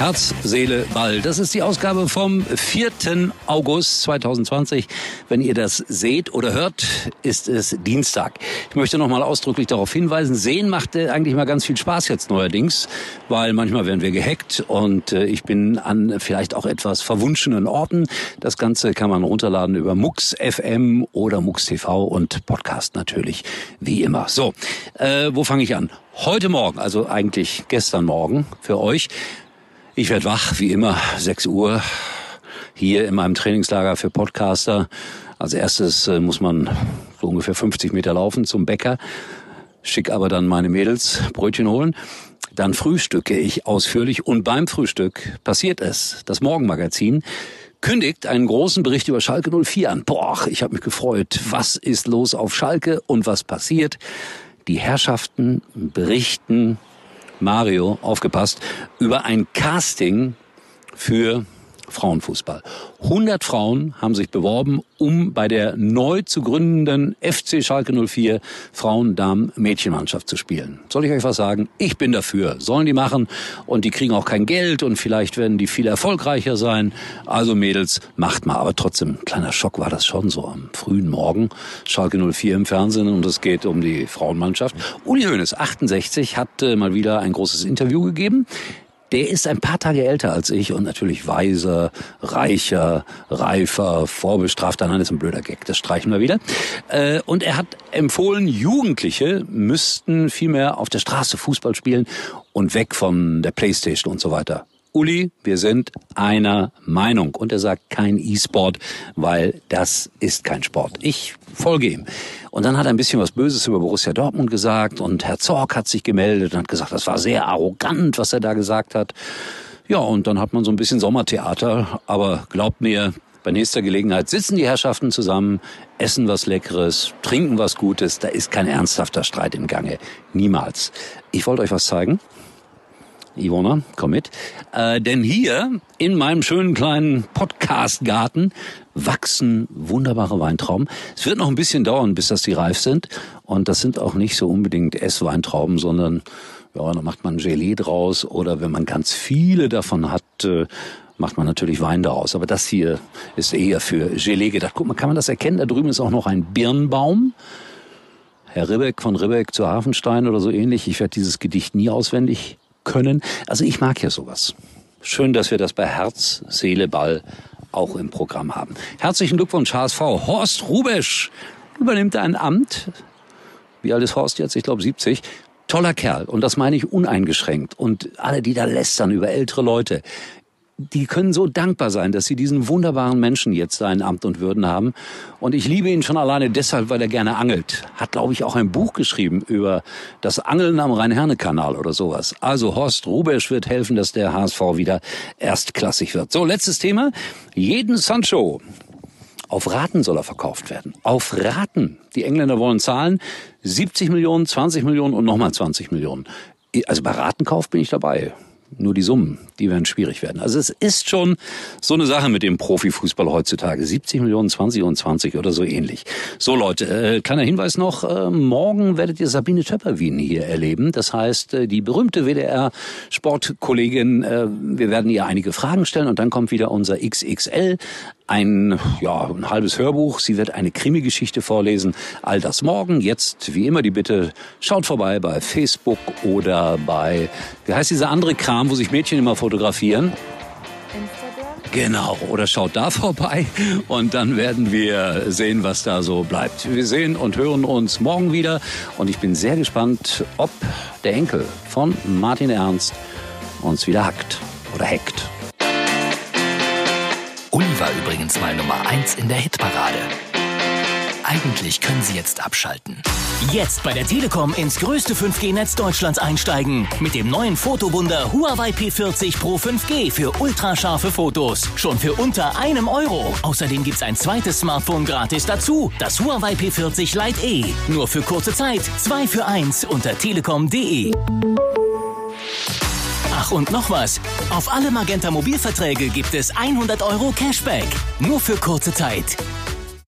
Herz, Seele, Ball. Das ist die Ausgabe vom 4. August 2020. Wenn ihr das seht oder hört, ist es Dienstag. Ich möchte noch mal ausdrücklich darauf hinweisen, sehen macht eigentlich mal ganz viel Spaß jetzt neuerdings, weil manchmal werden wir gehackt und äh, ich bin an vielleicht auch etwas verwunschenen Orten. Das Ganze kann man runterladen über Mux FM oder Mux TV und Podcast natürlich, wie immer. So, äh, wo fange ich an? Heute Morgen, also eigentlich gestern Morgen für euch, ich werde wach, wie immer, 6 Uhr, hier in meinem Trainingslager für Podcaster. Als erstes äh, muss man so ungefähr 50 Meter laufen zum Bäcker, schick aber dann meine Mädels Brötchen holen. Dann frühstücke ich ausführlich und beim Frühstück passiert es. Das Morgenmagazin kündigt einen großen Bericht über Schalke 04 an. Boah, ich habe mich gefreut. Was ist los auf Schalke und was passiert? Die Herrschaften berichten Mario, aufgepasst, über ein Casting für Frauenfußball. 100 Frauen haben sich beworben, um bei der neu zu gründenden FC Schalke 04 Frauen-Damen-Mädchenmannschaft zu spielen. Soll ich euch was sagen? Ich bin dafür. Sollen die machen und die kriegen auch kein Geld und vielleicht werden die viel erfolgreicher sein. Also Mädels, macht mal. Aber trotzdem, kleiner Schock war das schon so am frühen Morgen. Schalke 04 im Fernsehen und es geht um die Frauenmannschaft. Uli Hoeneß, 68, hat äh, mal wieder ein großes Interview gegeben. Der ist ein paar Tage älter als ich und natürlich weiser, reicher, reifer, vorbestrafter. Nein, das ist ein blöder Gag, das streichen wir wieder. Äh, und er hat empfohlen, Jugendliche müssten viel mehr auf der Straße Fußball spielen und weg von der Playstation und so weiter. Uli, wir sind einer Meinung. Und er sagt kein E-Sport, weil das ist kein Sport. Ich folge ihm. Und dann hat er ein bisschen was Böses über Borussia Dortmund gesagt und Herr Zorg hat sich gemeldet und hat gesagt, das war sehr arrogant, was er da gesagt hat. Ja, und dann hat man so ein bisschen Sommertheater. Aber glaubt mir, bei nächster Gelegenheit sitzen die Herrschaften zusammen, essen was Leckeres, trinken was Gutes. Da ist kein ernsthafter Streit im Gange. Niemals. Ich wollte euch was zeigen. Ivona, komm mit. Äh, denn hier in meinem schönen kleinen Podcast-Garten wachsen wunderbare Weintrauben. Es wird noch ein bisschen dauern, bis das die reif sind. Und das sind auch nicht so unbedingt Essweintrauben, sondern ja, da macht man Gelee draus oder wenn man ganz viele davon hat, äh, macht man natürlich Wein daraus. Aber das hier ist eher für Gelee gedacht. Guck mal, kann man das erkennen? Da drüben ist auch noch ein Birnbaum. Herr Ribbeck von Ribbeck zu Hafenstein oder so ähnlich. Ich werde dieses Gedicht nie auswendig können. Also ich mag ja sowas. Schön, dass wir das bei Herz, Seele, Ball auch im Programm haben. Herzlichen Glückwunsch, HSV. Horst Rubesch übernimmt ein Amt. Wie alt ist Horst jetzt? Ich glaube 70. Toller Kerl. Und das meine ich uneingeschränkt. Und alle, die da lästern über ältere Leute die können so dankbar sein, dass sie diesen wunderbaren Menschen jetzt sein Amt und Würden haben. Und ich liebe ihn schon alleine deshalb, weil er gerne angelt. Hat, glaube ich, auch ein Buch geschrieben über das Angeln am Rhein-Herne-Kanal oder sowas. Also Horst Rubesch wird helfen, dass der HSV wieder erstklassig wird. So, letztes Thema. Jeden Sancho. Auf Raten soll er verkauft werden. Auf Raten. Die Engländer wollen zahlen. 70 Millionen, 20 Millionen und nochmal 20 Millionen. Also bei Ratenkauf bin ich dabei. Nur die Summen, die werden schwierig werden. Also es ist schon so eine Sache mit dem Profifußball heutzutage. 70 Millionen, 20 und 20 oder so ähnlich. So Leute, äh, kleiner Hinweis noch, äh, morgen werdet ihr Sabine Töpperwien hier erleben. Das heißt, äh, die berühmte WDR-Sportkollegin, äh, wir werden ihr einige Fragen stellen und dann kommt wieder unser XXL ein, ja, ein halbes Hörbuch. Sie wird eine Krimi-Geschichte vorlesen. All das morgen. Jetzt, wie immer, die Bitte, schaut vorbei bei Facebook oder bei, wie heißt dieser andere Kram, wo sich Mädchen immer fotografieren? Instagram? Genau, oder schaut da vorbei und dann werden wir sehen, was da so bleibt. Wir sehen und hören uns morgen wieder und ich bin sehr gespannt, ob der Enkel von Martin Ernst uns wieder hackt oder hackt. Übrigens mal Nummer 1 in der Hitparade. Eigentlich können Sie jetzt abschalten. Jetzt bei der Telekom ins größte 5G-Netz Deutschlands einsteigen. Mit dem neuen Fotowunder Huawei P40 Pro 5G für ultrascharfe Fotos. Schon für unter einem Euro. Außerdem gibt's ein zweites Smartphone gratis dazu. Das Huawei P40 Lite E. Nur für kurze Zeit. Zwei für eins unter telekom.de. Ach und noch was. Auf alle Magenta Mobilverträge gibt es 100 Euro Cashback. Nur für kurze Zeit.